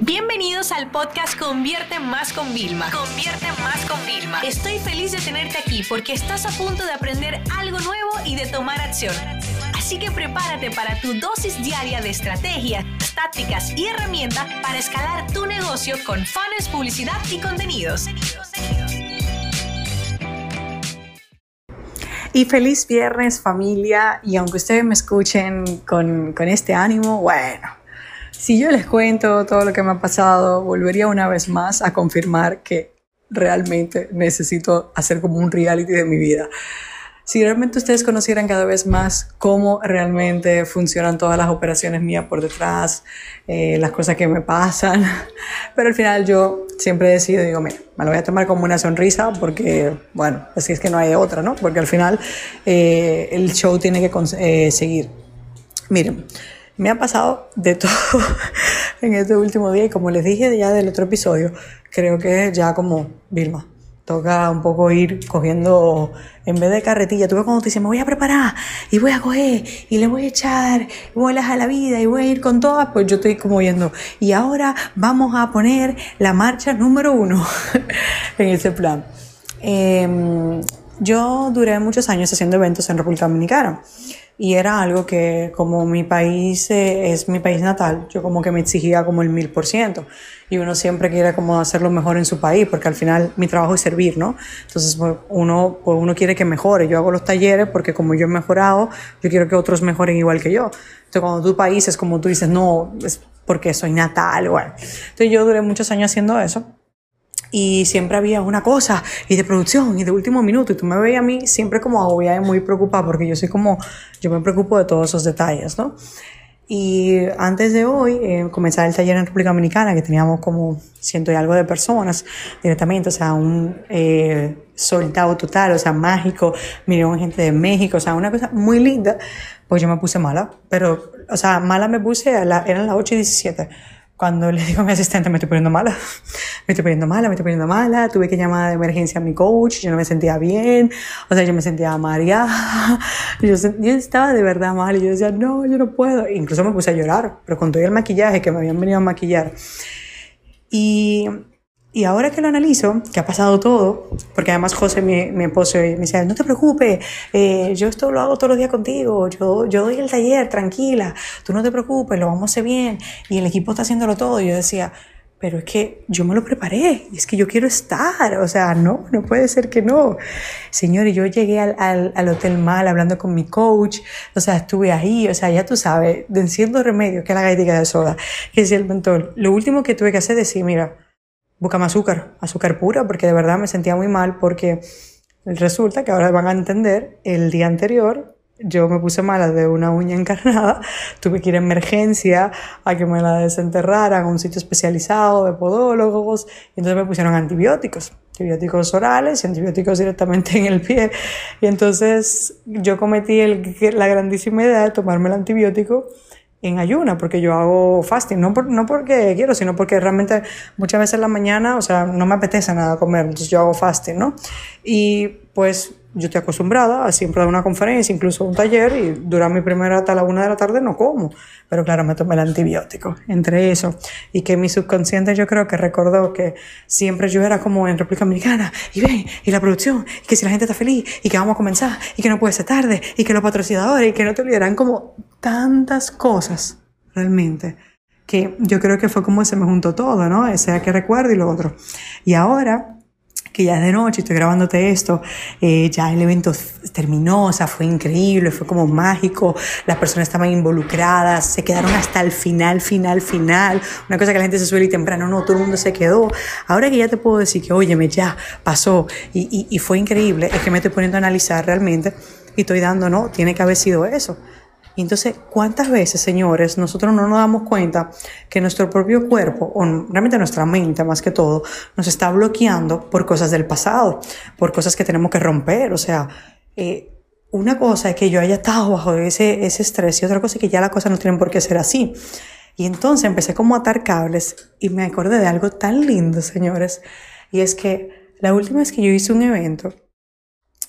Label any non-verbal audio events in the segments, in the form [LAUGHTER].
Bienvenidos al podcast Convierte Más con Vilma. Convierte Más con Vilma. Estoy feliz de tenerte aquí porque estás a punto de aprender algo nuevo y de tomar acción. Así que prepárate para tu dosis diaria de estrategias, tácticas y herramientas para escalar tu negocio con fans, publicidad y contenidos. Y feliz viernes familia. Y aunque ustedes me escuchen con, con este ánimo, bueno, si yo les cuento todo lo que me ha pasado, volvería una vez más a confirmar que realmente necesito hacer como un reality de mi vida. Si realmente ustedes conocieran cada vez más cómo realmente funcionan todas las operaciones mías por detrás, eh, las cosas que me pasan, [LAUGHS] pero al final yo siempre decido, digo, mira, me lo voy a tomar como una sonrisa porque, bueno, así es que no hay otra, ¿no? Porque al final eh, el show tiene que eh, seguir. Miren, me ha pasado de todo [LAUGHS] en este último día y como les dije ya del otro episodio, creo que ya como Vilma, toca un poco ir cogiendo, en vez de carretilla, tú ves cuando te dicen, me voy a preparar y voy a coger y le voy a echar bolas a la vida y voy a ir con todas, pues yo estoy como viendo, y ahora vamos a poner la marcha número uno [LAUGHS] en ese plan. Em, yo duré muchos años haciendo eventos en República Dominicana y era algo que como mi país eh, es mi país natal, yo como que me exigía como el mil por ciento y uno siempre quiere como hacerlo mejor en su país porque al final mi trabajo es servir, ¿no? Entonces pues, uno, pues uno quiere que mejore, yo hago los talleres porque como yo he mejorado, yo quiero que otros mejoren igual que yo. Entonces cuando tu país es como tú dices, no, es porque soy natal, bueno. Entonces yo duré muchos años haciendo eso y siempre había una cosa y de producción y de último minuto y tú me veías a mí siempre como agobiada y muy preocupada porque yo soy como, yo me preocupo de todos esos detalles, ¿no? Y antes de hoy eh, comenzar el taller en República Dominicana, que teníamos como ciento y algo de personas directamente, o sea, un eh, soldado total, o sea, mágico, vinieron gente de México, o sea, una cosa muy linda, pues yo me puse mala, pero, o sea, mala me puse, a la, eran las 8 y 17 cuando le digo a mi asistente, me estoy poniendo mala, me estoy poniendo mala, me estoy poniendo mala, tuve que llamar de emergencia a mi coach, yo no me sentía bien, o sea, yo me sentía mareada, yo, yo estaba de verdad mal y yo decía, no, yo no puedo, incluso me puse a llorar, pero con todo el maquillaje que me habían venido a maquillar. Y y ahora que lo analizo, que ha pasado todo, porque además José, mi, mi esposo, me decía, no te preocupes, eh, yo esto lo hago todos los días contigo, yo, yo doy el taller, tranquila, tú no te preocupes, lo vamos a hacer bien, y el equipo está haciéndolo todo. Yo decía, pero es que yo me lo preparé, es que yo quiero estar, o sea, no, no puede ser que no. Señor, y yo llegué al, al, Hotel Mal hablando con mi coach, o sea, estuve ahí, o sea, ya tú sabes, venciendo remedios, que es la galletita de soda, que es el mentol. Lo último que tuve que hacer es decir, mira, búscame azúcar, azúcar pura, porque de verdad me sentía muy mal, porque resulta que ahora van a entender, el día anterior yo me puse mala de una uña encarnada, [LAUGHS] tuve que ir a emergencia a que me la desenterraran a un sitio especializado de podólogos, y entonces me pusieron antibióticos, antibióticos orales y antibióticos directamente en el pie. Y entonces yo cometí la grandísima idea de tomarme el antibiótico en ayuna, porque yo hago fasting, no, por, no porque quiero, sino porque realmente muchas veces en la mañana, o sea, no me apetece nada comer, entonces yo hago fasting, ¿no? Y pues yo estoy acostumbrada a siempre dar una conferencia, incluso un taller, y durante mi primera hasta la una de la tarde no como. Pero claro, me tomé el antibiótico. Entre eso, y que mi subconsciente yo creo que recordó que siempre yo era como en República Dominicana, y ven, y la producción, y que si la gente está feliz, y que vamos a comenzar, y que no puede ser tarde, y que los patrocinadores, y que no te olvidarán como tantas cosas, realmente que yo creo que fue como se me juntó todo, ¿no? Ese que recuerdo y lo otro. Y ahora que ya es de noche, estoy grabándote esto, eh, ya el evento terminó, o sea, fue increíble, fue como mágico, las personas estaban involucradas, se quedaron hasta el final, final, final, una cosa que la gente se suele ir temprano, no, todo el mundo se quedó. Ahora que ya te puedo decir que, óyeme, ya pasó y, y, y fue increíble, es que me estoy poniendo a analizar realmente y estoy dando, no, tiene que haber sido eso. Y entonces, ¿cuántas veces, señores, nosotros no nos damos cuenta que nuestro propio cuerpo, o realmente nuestra mente más que todo, nos está bloqueando por cosas del pasado, por cosas que tenemos que romper? O sea, eh, una cosa es que yo haya estado bajo ese, ese estrés y otra cosa es que ya las cosas no tienen por qué ser así. Y entonces empecé como a atar cables y me acordé de algo tan lindo, señores. Y es que la última vez que yo hice un evento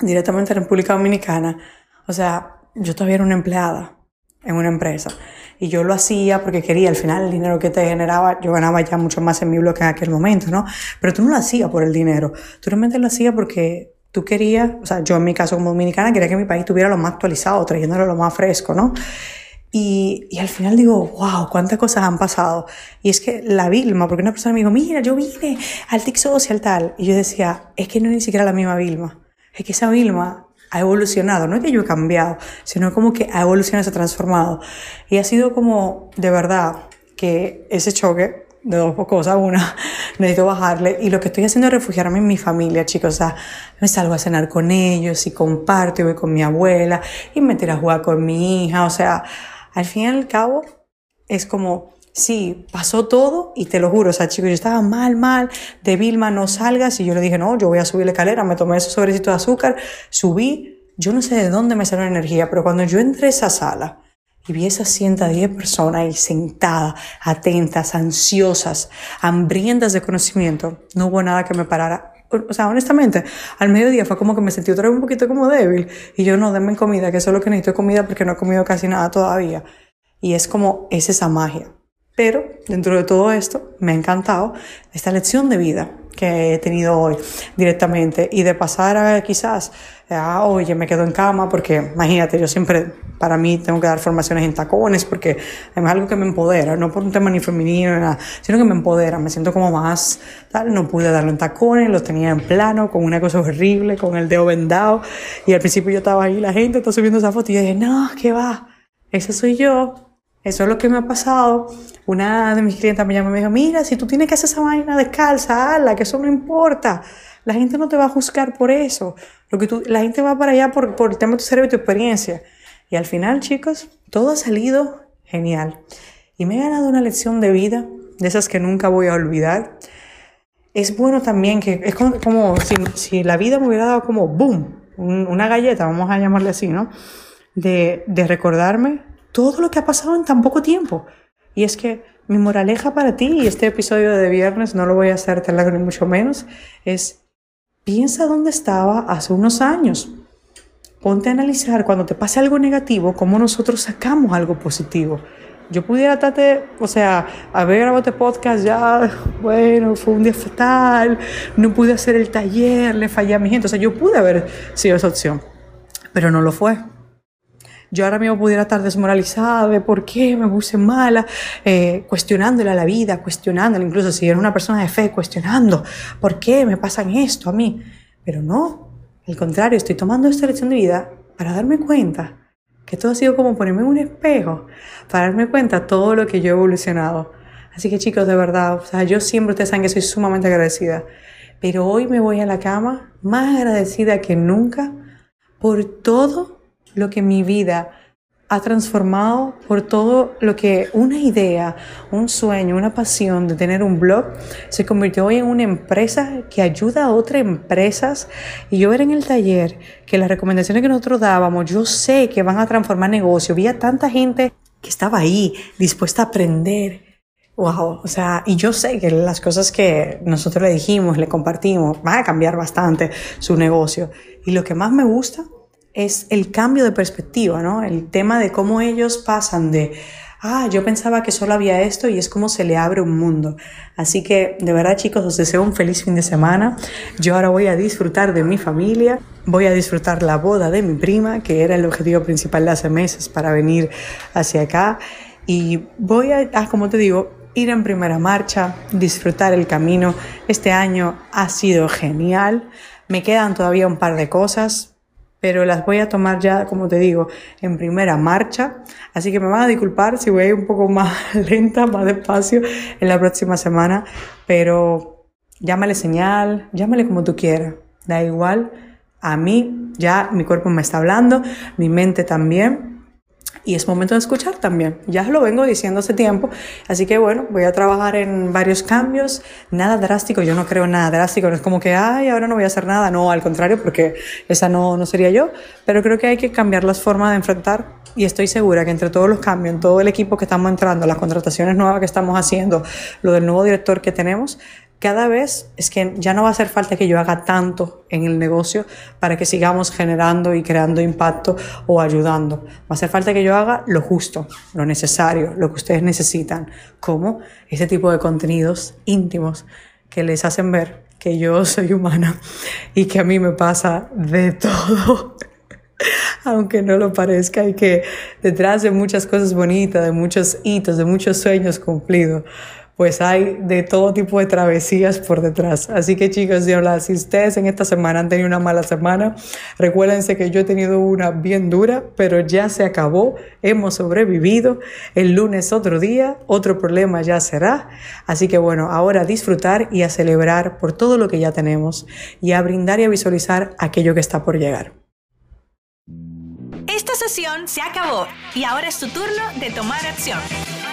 directamente en República Dominicana, o sea, yo todavía era una empleada en una empresa. y yo lo hacía porque quería, al final el dinero que te generaba, yo ganaba ya mucho más en mi blog en aquel momento, ¿no? Pero tú no lo hacías por el dinero, tú realmente lo hacías porque tú querías, o sea, yo en mi caso como dominicana quería que mi país tuviera lo más actualizado, trayéndolo lo más fresco, ¿no? Y, y, al final digo, wow, cuántas cosas han pasado. Y es que la Vilma, porque una persona me dijo, mira, yo vine al TIC Social tal. Y yo decía, es que no es ni siquiera la misma Vilma. Es que esa Vilma ha evolucionado. No es que yo he cambiado, sino como que ha evolucionado, se ha transformado. Y ha sido como, de verdad, que ese choque de dos cosas. Una, [LAUGHS] necesito bajarle. Y lo que estoy haciendo es refugiarme en mi familia, chicos. O sea, me salgo a cenar con ellos y comparto y voy con mi abuela y me tiro a jugar con mi hija. O sea, al fin y al cabo, es como, sí, pasó todo y te lo juro, o sea, chicos, yo estaba mal, mal, de Vilma, no salgas, y yo le dije, no, yo voy a subir la escalera, me tomé ese sobrecito de azúcar, subí, yo no sé de dónde me salió la energía, pero cuando yo entré a esa sala y vi esas 110 personas ahí sentadas, atentas, ansiosas, hambrientas de conocimiento, no hubo nada que me parara o sea, honestamente, al mediodía fue como que me sentí otra vez un poquito como débil. Y yo no, denme comida, que eso es lo que necesito comida porque no he comido casi nada todavía. Y es como, es esa magia. Pero dentro de todo esto, me ha encantado esta lección de vida que he tenido hoy directamente. Y de pasar a quizás, a, oye, me quedo en cama porque imagínate, yo siempre para mí tengo que dar formaciones en tacones porque es algo que me empodera, no por un tema ni femenino ni nada, sino que me empodera, me siento como más, tal, no pude darlo en tacones, los tenía en plano, con una cosa horrible, con el dedo vendado. Y al principio yo estaba ahí, la gente está subiendo esa foto y yo dije, no, ¿qué va? Ese soy yo, eso es lo que me ha pasado. Una de mis clientes me llamó y me dijo, mira, si tú tienes que hacer esa vaina descalza, hazla, que eso no importa. La gente no te va a juzgar por eso. Lo que tú, la gente va para allá por, por el tema de tu cerebro y tu experiencia. Y al final, chicos, todo ha salido genial. Y me he ganado una lección de vida, de esas que nunca voy a olvidar. Es bueno también que, es como, si, si, la vida me hubiera dado como boom, una galleta, vamos a llamarle así, ¿no? De, de recordarme todo lo que ha pasado en tan poco tiempo. Y es que mi moraleja para ti, y este episodio de viernes no lo voy a hacer tan largo ni mucho menos, es piensa dónde estaba hace unos años. Ponte a analizar cuando te pase algo negativo, cómo nosotros sacamos algo positivo. Yo pudiera tratar, o sea, haber grabado este podcast ya, bueno, fue un día fatal, no pude hacer el taller, le fallé a mi gente. O sea, yo pude haber sido esa opción, pero no lo fue yo ahora mismo pudiera estar desmoralizada de por qué me puse mala, eh, cuestionándole a la vida, cuestionándole, incluso si era una persona de fe, cuestionando por qué me pasan esto a mí. Pero no, al contrario, estoy tomando esta lección de vida para darme cuenta que todo ha sido como ponerme en un espejo, para darme cuenta todo lo que yo he evolucionado. Así que chicos, de verdad, o sea, yo siempre ustedes saben que soy sumamente agradecida, pero hoy me voy a la cama más agradecida que nunca por todo lo que mi vida ha transformado por todo lo que una idea, un sueño, una pasión de tener un blog se convirtió hoy en una empresa que ayuda a otras empresas. Y yo ver en el taller que las recomendaciones que nosotros dábamos, yo sé que van a transformar negocio. Vi a tanta gente que estaba ahí, dispuesta a aprender. Wow, o sea, y yo sé que las cosas que nosotros le dijimos, le compartimos, van a cambiar bastante su negocio. Y lo que más me gusta es el cambio de perspectiva, ¿no? El tema de cómo ellos pasan de, ah, yo pensaba que solo había esto y es como se le abre un mundo. Así que de verdad chicos, os deseo un feliz fin de semana. Yo ahora voy a disfrutar de mi familia, voy a disfrutar la boda de mi prima, que era el objetivo principal de hace meses para venir hacia acá. Y voy a, ah, como te digo, ir en primera marcha, disfrutar el camino. Este año ha sido genial. Me quedan todavía un par de cosas, pero las voy a tomar ya, como te digo, en primera marcha. Así que me van a disculpar si voy un poco más [LAUGHS] lenta, más despacio en la próxima semana, pero llámale señal, llámale como tú quieras, da igual. A mí ya mi cuerpo me está hablando, mi mente también y es momento de escuchar también. Ya lo vengo diciendo hace tiempo, así que bueno, voy a trabajar en varios cambios, nada drástico, yo no creo nada drástico, no es como que, ay, ahora no voy a hacer nada, no, al contrario, porque esa no, no sería yo, pero creo que hay que cambiar las formas de enfrentar y estoy segura que entre todos los cambios, en todo el equipo que estamos entrando, las contrataciones nuevas que estamos haciendo, lo del nuevo director que tenemos, cada vez es que ya no va a hacer falta que yo haga tanto en el negocio para que sigamos generando y creando impacto o ayudando. Va a hacer falta que yo haga lo justo, lo necesario, lo que ustedes necesitan, como este tipo de contenidos íntimos que les hacen ver que yo [LAUGHS] soy humana y que a mí me pasa de [LAUGHS] todo. Aunque no lo parezca y que detrás de muchas cosas bonitas, de muchos hitos, de muchos sueños cumplidos, pues hay de todo tipo de travesías por detrás. Así que chicos, si ustedes en esta semana han tenido una mala semana, recuérdense que yo he tenido una bien dura, pero ya se acabó, hemos sobrevivido. El lunes otro día, otro problema ya será. Así que bueno, ahora a disfrutar y a celebrar por todo lo que ya tenemos y a brindar y a visualizar aquello que está por llegar. Esta sesión se acabó y ahora es tu turno de tomar acción.